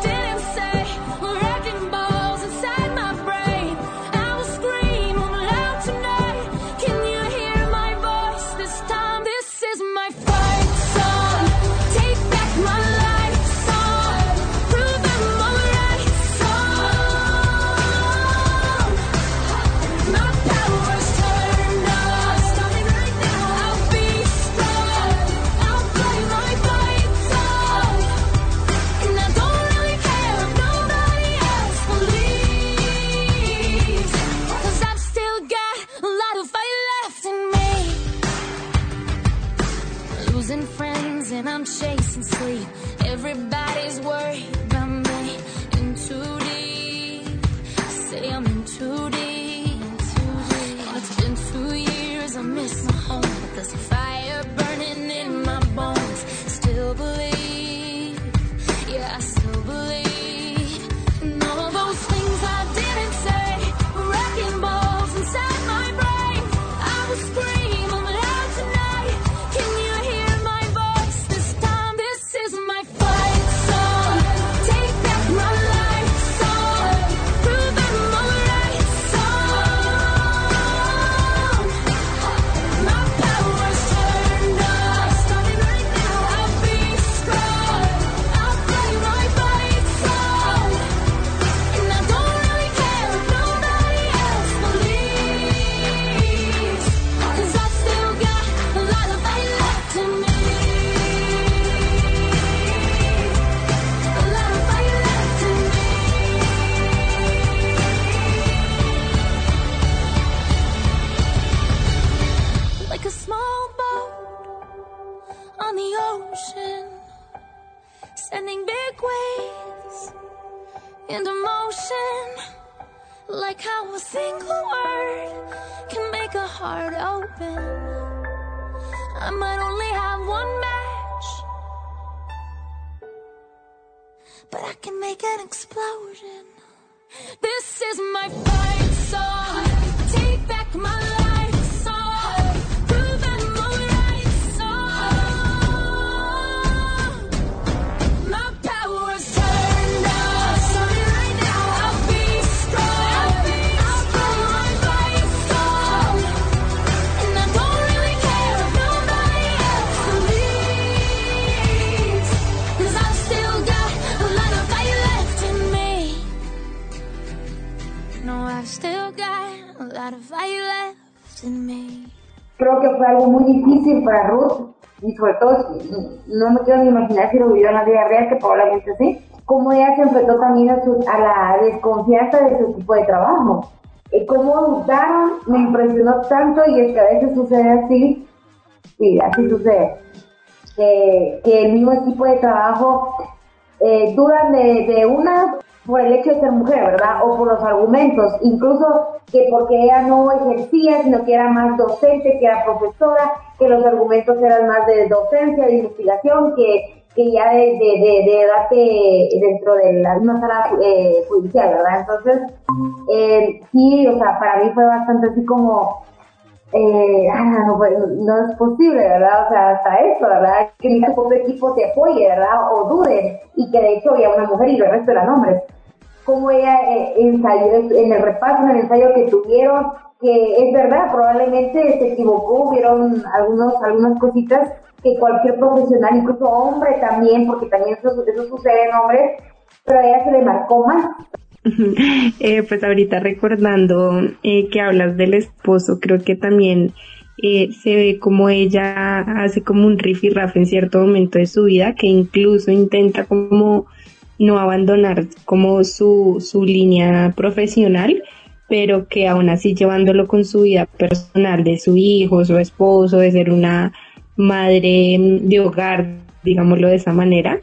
this Creo que fue algo muy difícil para Ruth y sobre todo no me quiero ni imaginar si lo vivió en la vida real que probablemente sí cómo ella se enfrentó también a, a la desconfianza de su equipo de trabajo. Y cómo dudaron me impresionó tanto y es que a veces sucede así sí así sucede que, que el mismo equipo de trabajo eh, de una por el hecho de ser mujer, ¿verdad? O por los argumentos, incluso que porque ella no ejercía, sino que era más docente, que era profesora, que los argumentos eran más de docencia, de investigación, que, que ya de, de, de, debate dentro de la misma sala eh, judicial, ¿verdad? Entonces, eh, sí, o sea, para mí fue bastante así como eh, ah, no, no, es posible, ¿verdad? O sea, hasta eso, ¿verdad? Que tu propio equipo te apoye, ¿verdad? O dude, y que de hecho había una mujer y el resto eran hombres. Como ella eh, ensayó, en el repaso, en el ensayo que tuvieron, que es verdad, probablemente se equivocó, hubieron algunos, algunas cositas que cualquier profesional, incluso hombre también, porque también eso, eso sucede en hombres, pero a ella se le marcó más. Eh, pues ahorita recordando eh, que hablas del esposo, creo que también eh, se ve como ella hace como un riff y raff en cierto momento de su vida, que incluso intenta como no abandonar como su, su línea profesional, pero que aún así llevándolo con su vida personal de su hijo, su esposo, de ser una madre de hogar, digámoslo de esa manera,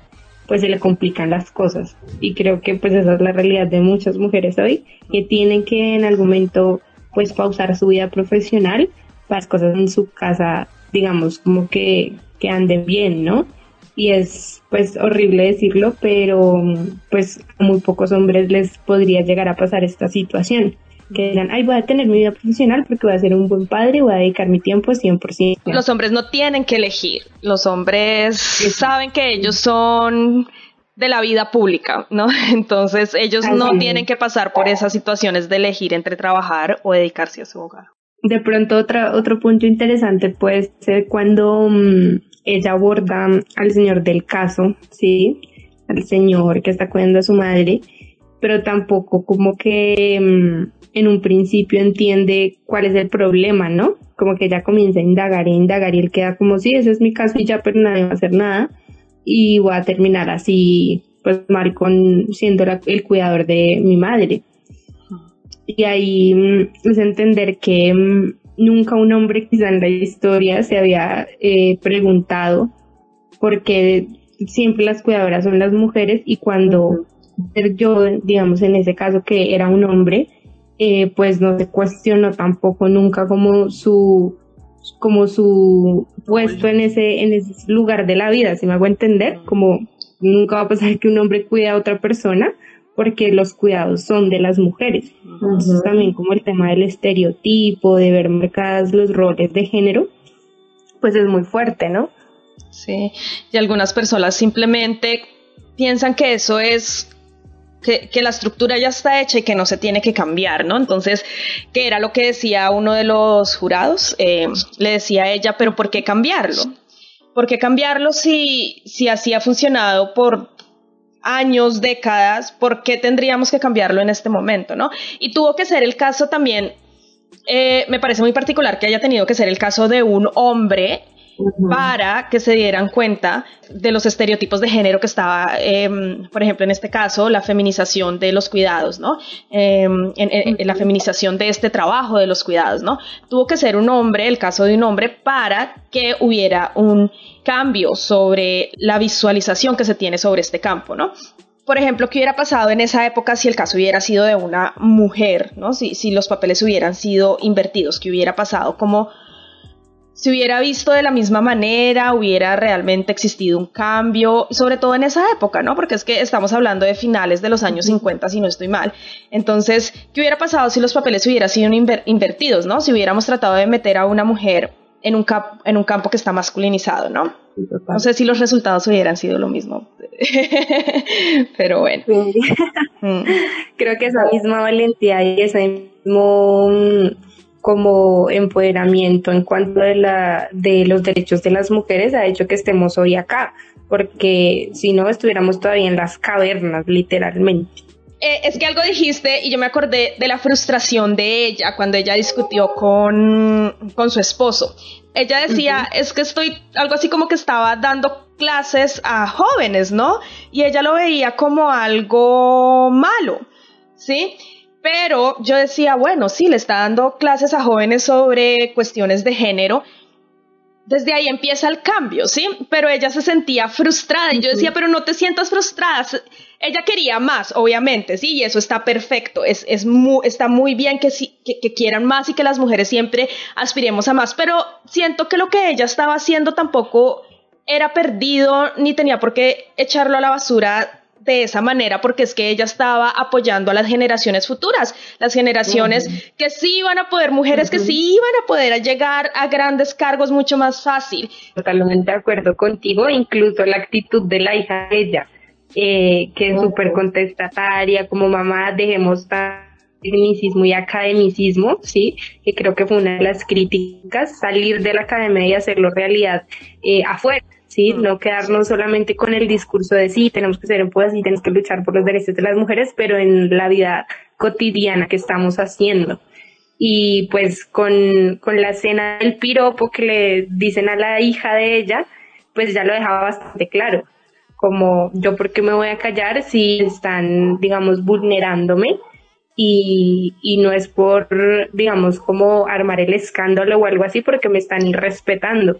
pues se le complican las cosas. Y creo que pues esa es la realidad de muchas mujeres hoy, que tienen que en algún momento pues pausar su vida profesional para las cosas en su casa, digamos, como que, que anden bien, ¿no? Y es pues horrible decirlo, pero pues a muy pocos hombres les podría llegar a pasar esta situación que dirán, ay, voy a tener mi vida profesional porque voy a ser un buen padre, voy a dedicar mi tiempo 100%. Los hombres no tienen que elegir, los hombres saben que ellos son de la vida pública, ¿no? Entonces ellos no tienen que pasar por esas situaciones de elegir entre trabajar o dedicarse a su hogar. De pronto otra, otro punto interesante puede ser cuando mm, ella aborda al señor del caso, ¿sí? Al señor que está cuidando a su madre, pero tampoco como que mm, en un principio entiende cuál es el problema, ¿no? Como que ya comienza a indagar e indagar y él queda como, sí, ese es mi caso y ya, pero nadie va a hacer nada. Y voy a terminar así, pues mal con siendo el cuidador de mi madre. Y ahí mm, es entender que mm, nunca un hombre quizá en la historia se había eh, preguntado por qué siempre las cuidadoras son las mujeres y cuando yo, digamos, en ese caso que era un hombre, eh, pues no se cuestionó tampoco nunca como su como su puesto en ese en ese lugar de la vida, si me hago entender, como nunca va a pasar que un hombre cuide a otra persona porque los cuidados son de las mujeres. Entonces también como el tema del estereotipo, de ver marcadas los roles de género, pues es muy fuerte, ¿no? Sí, y algunas personas simplemente piensan que eso es que, la estructura ya está hecha y que no se tiene que cambiar, ¿no? Entonces, ¿qué era lo que decía uno de los jurados? Eh, le decía a ella, pero ¿por qué cambiarlo? ¿Por qué cambiarlo si, si así ha funcionado por años, décadas? ¿Por qué tendríamos que cambiarlo en este momento, no? Y tuvo que ser el caso también, eh, me parece muy particular que haya tenido que ser el caso de un hombre para que se dieran cuenta de los estereotipos de género que estaba, em, por ejemplo, en este caso, la feminización de los cuidados, ¿no? Em, en, la feminización de este trabajo de los cuidados, ¿no? Tuvo que ser un hombre, el caso de un hombre, para que hubiera un cambio sobre la visualización que se tiene sobre este campo, ¿no? por ejemplo, qué hubiera pasado en esa época si el caso hubiera sido de una mujer, ¿no? Si, si los papeles hubieran sido invertidos, qué hubiera pasado, como si hubiera visto de la misma manera, hubiera realmente existido un cambio, sobre todo en esa época, ¿no? Porque es que estamos hablando de finales de los años 50, si no estoy mal. Entonces, ¿qué hubiera pasado si los papeles hubieran sido invertidos, ¿no? Si hubiéramos tratado de meter a una mujer en un, en un campo que está masculinizado, ¿no? No sé si los resultados hubieran sido lo mismo. Pero bueno. Mm. Creo que esa misma valentía y ese mismo como empoderamiento en cuanto de, la, de los derechos de las mujeres ha hecho que estemos hoy acá, porque si no estuviéramos todavía en las cavernas, literalmente. Eh, es que algo dijiste y yo me acordé de la frustración de ella cuando ella discutió con, con su esposo. Ella decía, es que estoy, algo así como que estaba dando clases a jóvenes, ¿no? Y ella lo veía como algo malo, ¿sí? Pero yo decía, bueno, sí, le está dando clases a jóvenes sobre cuestiones de género. Desde ahí empieza el cambio, ¿sí? Pero ella se sentía frustrada y yo decía, pero no te sientas frustrada. ella quería más, obviamente, sí, y eso está perfecto, es, es muy, está muy bien que, que, que, quieran más y que las mujeres siempre aspiremos a más, pero siento que lo que ella estaba haciendo tampoco era perdido ni tenía por qué echarlo a la basura de esa manera porque es que ella estaba apoyando a las generaciones futuras, las generaciones que sí iban a poder, mujeres que sí iban a poder llegar a grandes cargos mucho más fácil. Totalmente de acuerdo contigo, incluso la actitud de la hija de ella eh, que es súper contestataria, como mamá, dejemos tecnicismo y academicismo, ¿sí? Que creo que fue una de las críticas, salir de la academia y hacerlo realidad eh, afuera, ¿sí? Mm. No quedarnos solamente con el discurso de sí, tenemos que ser y tenemos que luchar por los derechos de las mujeres, pero en la vida cotidiana que estamos haciendo. Y pues con, con la escena del piropo que le dicen a la hija de ella, pues ya lo dejaba bastante claro como yo por qué me voy a callar si están, digamos, vulnerándome y, y no es por, digamos, como armar el escándalo o algo así porque me están irrespetando.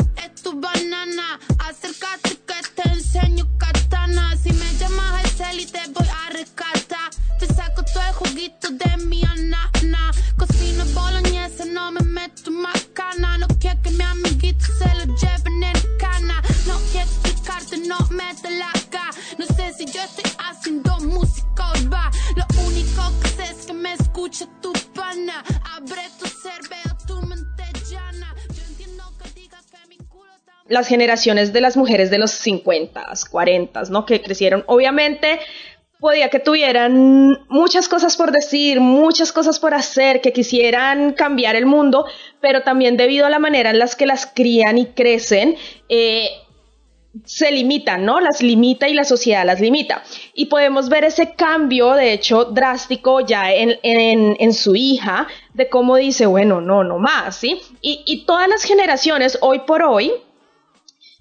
banana. Acércate que te enseño katana. Si me llamas el cel y te voy a rescatar. Te saco todo el juguito de mi anana. Cocino boloñesa, no me meto macana. No quiero que mi amiguito se lo lleven las generaciones de las mujeres de los 50, 40, ¿no? Que crecieron. Obviamente podía que tuvieran muchas cosas por decir, muchas cosas por hacer, que quisieran cambiar el mundo, pero también debido a la manera en las que las crían y crecen, eh, se limitan, ¿no? Las limita y la sociedad las limita. Y podemos ver ese cambio, de hecho, drástico ya en, su hija, de cómo dice, bueno, no, no más, ¿sí? Y todas las generaciones, hoy por hoy,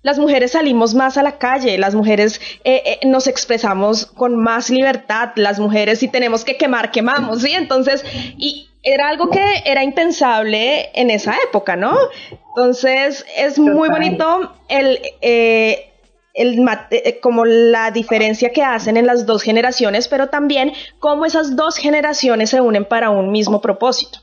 las mujeres salimos más a la calle, las mujeres eh, eh, nos expresamos con más libertad, las mujeres si tenemos que quemar, quemamos, ¿sí? Entonces, y era algo que era impensable en esa época, ¿no? Entonces, es muy bonito el... Eh, el, como la diferencia que hacen en las dos generaciones, pero también cómo esas dos generaciones se unen para un mismo propósito.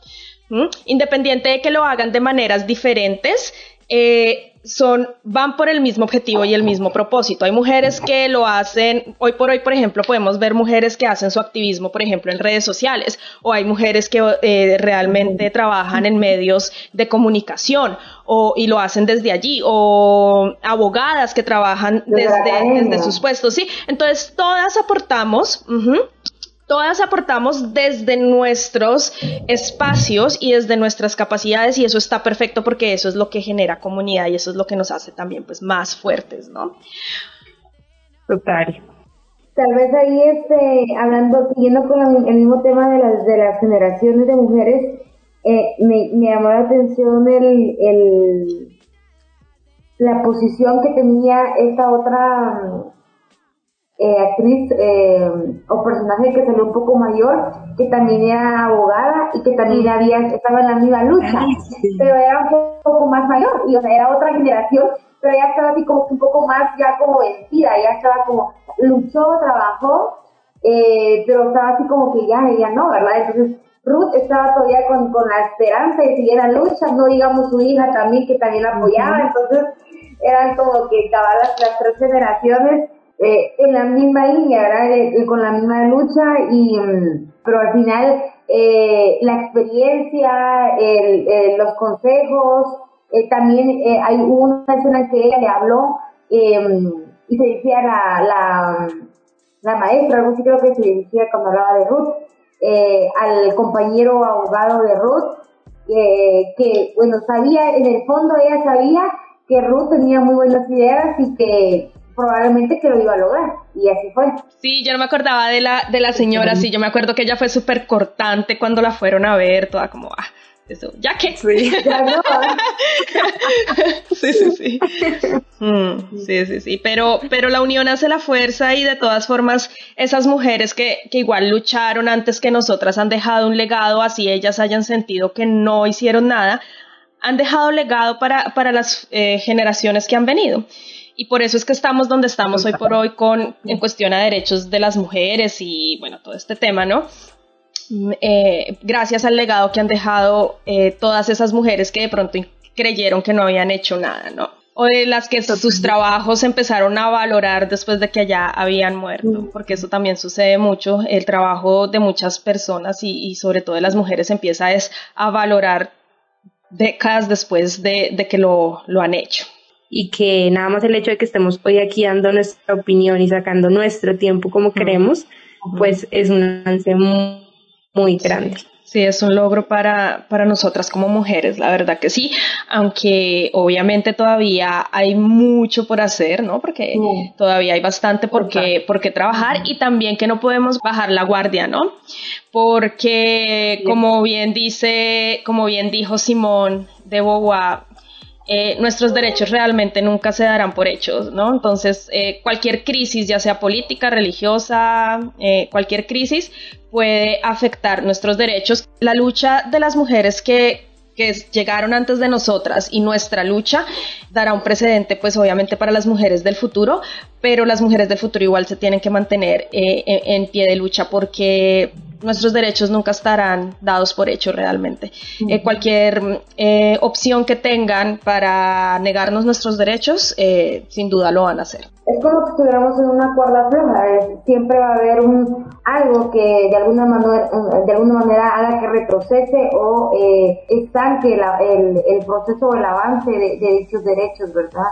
Independiente de que lo hagan de maneras diferentes, eh, son, van por el mismo objetivo y el mismo propósito. Hay mujeres que lo hacen, hoy por hoy, por ejemplo, podemos ver mujeres que hacen su activismo, por ejemplo, en redes sociales, o hay mujeres que eh, realmente trabajan en medios de comunicación o, y lo hacen desde allí, o abogadas que trabajan desde, desde sus puestos, ¿sí? Entonces, todas aportamos, Todas aportamos desde nuestros espacios y desde nuestras capacidades y eso está perfecto porque eso es lo que genera comunidad y eso es lo que nos hace también pues más fuertes, ¿no? Total. Tal vez ahí este, hablando, siguiendo con el mismo tema de las, de las generaciones de mujeres, eh, me, me, llamó la atención el, el, la posición que tenía esta otra eh, actriz eh, o personaje que salió un poco mayor, que también era abogada y que también había estaba en la misma lucha, pero era un poco más mayor y o sea, era otra generación, pero ella estaba así como un poco más ya como vencida, ella estaba como luchó, trabajó, eh, pero estaba así como que ya, ella no, ¿verdad? Entonces Ruth estaba todavía con, con la esperanza de seguir la lucha, no digamos su hija también que también la apoyaba, entonces eran como que acabar las, las tres generaciones eh, en la misma línea, ¿verdad? Eh, con la misma lucha, y, mm, pero al final eh, la experiencia, el, los consejos, también hay una escena en que ella le habló em, y se decía la, la, la, maestra, algo así creo que se decía cuando hablaba de Ruth, al compañero abogado de Ruth, que bueno, sabía, en el fondo ella sabía que Ruth tenía muy buenas ideas y que probablemente que lo iba a lograr. Y así fue. Sí, yo no me acordaba de la, de la señora, sí, yo me acuerdo que ella fue súper cortante cuando la fueron a ver, toda como, ah, Eso, ya que. Sí, sí, sí, sí. Mm, sí, sí, sí. Pero, pero la unión hace la fuerza y de todas formas, esas mujeres que, que igual lucharon antes que nosotras han dejado un legado, así ellas hayan sentido que no hicieron nada, han dejado legado para, para las eh, generaciones que han venido. Y por eso es que estamos donde estamos hoy por hoy con, en cuestión a derechos de las mujeres y, bueno, todo este tema, ¿no? Mm, eh, gracias al legado que han dejado eh, todas esas mujeres que de pronto creyeron que no habían hecho nada, ¿no? O de las que sus trabajos empezaron a valorar después de que ya habían muerto, porque eso también sucede mucho. El trabajo de muchas personas y, sobre todo de las mujeres empieza es a valorar décadas después de, que lo, lo han hecho y que nada más el hecho de que estemos hoy aquí dando nuestra opinión y sacando nuestro tiempo como queremos, pues es un avance muy, muy grande. Sí, es un logro para, para nosotras como mujeres, la verdad que sí, aunque obviamente todavía hay mucho por hacer, ¿no? Porque todavía hay bastante por qué, por qué trabajar y también que no podemos bajar la guardia, ¿no? Porque como bien dice, como bien dijo Simón de Beauvoir, eh, nuestros derechos realmente nunca se darán por hechos, ¿no? Entonces, eh, cualquier crisis, ya sea política, religiosa, eh, cualquier crisis, puede afectar nuestros derechos. La lucha de las mujeres que, que llegaron antes de nosotras y nuestra lucha dará un precedente, pues obviamente para las mujeres del futuro, pero las mujeres del futuro igual se tienen que mantener en pie de lucha porque nuestros derechos nunca estarán dados por hecho realmente. Eh, cualquier eh, opción que tengan para negarnos nuestros derechos, eh, sin duda lo van a hacer. Es como si estuviéramos en una cuerda floja, siempre va a haber un, algo que de alguna manera, de alguna manera haga que retrocese o estanque el, el, proceso o el avance de, dichos derechos, ¿verdad?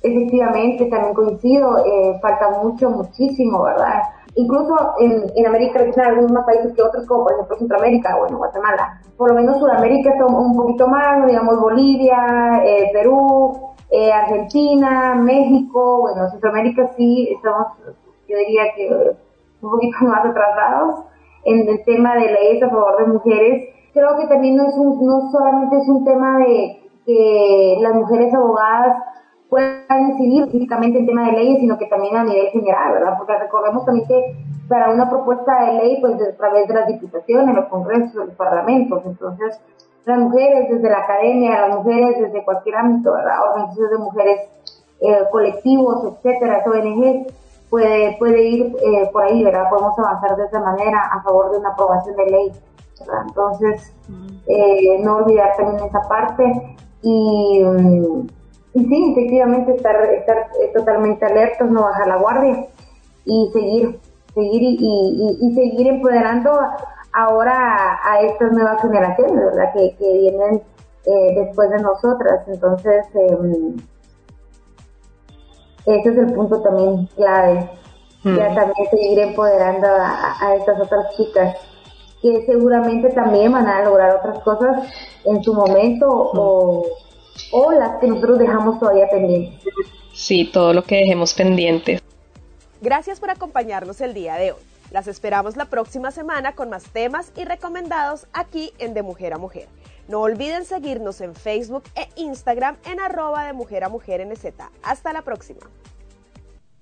Efectivamente, también coincido, falta mucho, muchísimo, ¿verdad? Incluso en, en América Latina, algunos más países que otros, como por ejemplo Centroamérica o en Guatemala. Por lo menos Sudamérica está un poquito más, digamos Bolivia, eh, Perú, eh, Argentina, México, bueno, Centroamérica sí estamos, yo diría que un poquito más atrasados en el tema de leyes a favor de mujeres. Creo que también no, es un, no solamente es un tema de que las mujeres abogadas puedan incidir específicamente en tema de leyes, sino que también a nivel general, ¿verdad? Porque recordemos también que para una propuesta de ley, pues a través de las diputaciones, los congresos, los parlamentos, entonces las mujeres desde la academia, las mujeres desde cualquier ámbito, ¿verdad? Organizaciones de mujeres, eh, colectivos, etcétera, ONG, puede, puede ir eh, por ahí, ¿verdad? Podemos avanzar de esa manera a favor de una aprobación de ley, ¿verdad? Entonces, eh, no olvidar también esa parte y... Mm, y sí, efectivamente estar, estar eh, totalmente alertos, no bajar la guardia y seguir, seguir y, y, seguir empoderando ahora a, estas nuevas generaciones, ¿verdad? Que, que vienen eh, después de nosotras. Entonces, eh, ese es el punto también clave. Ya mm. también seguir empoderando a, a, estas otras chicas que seguramente también van a lograr otras cosas en su momento mm. o o las que nosotros dejamos todavía pendientes. Sí, todo lo que dejemos pendientes. Gracias por acompañarnos el día de hoy. Las esperamos la próxima semana con más temas y recomendados aquí en De Mujer a Mujer. No olviden seguirnos en Facebook e Instagram en arroba de mujer a mujer NZ. Hasta la próxima.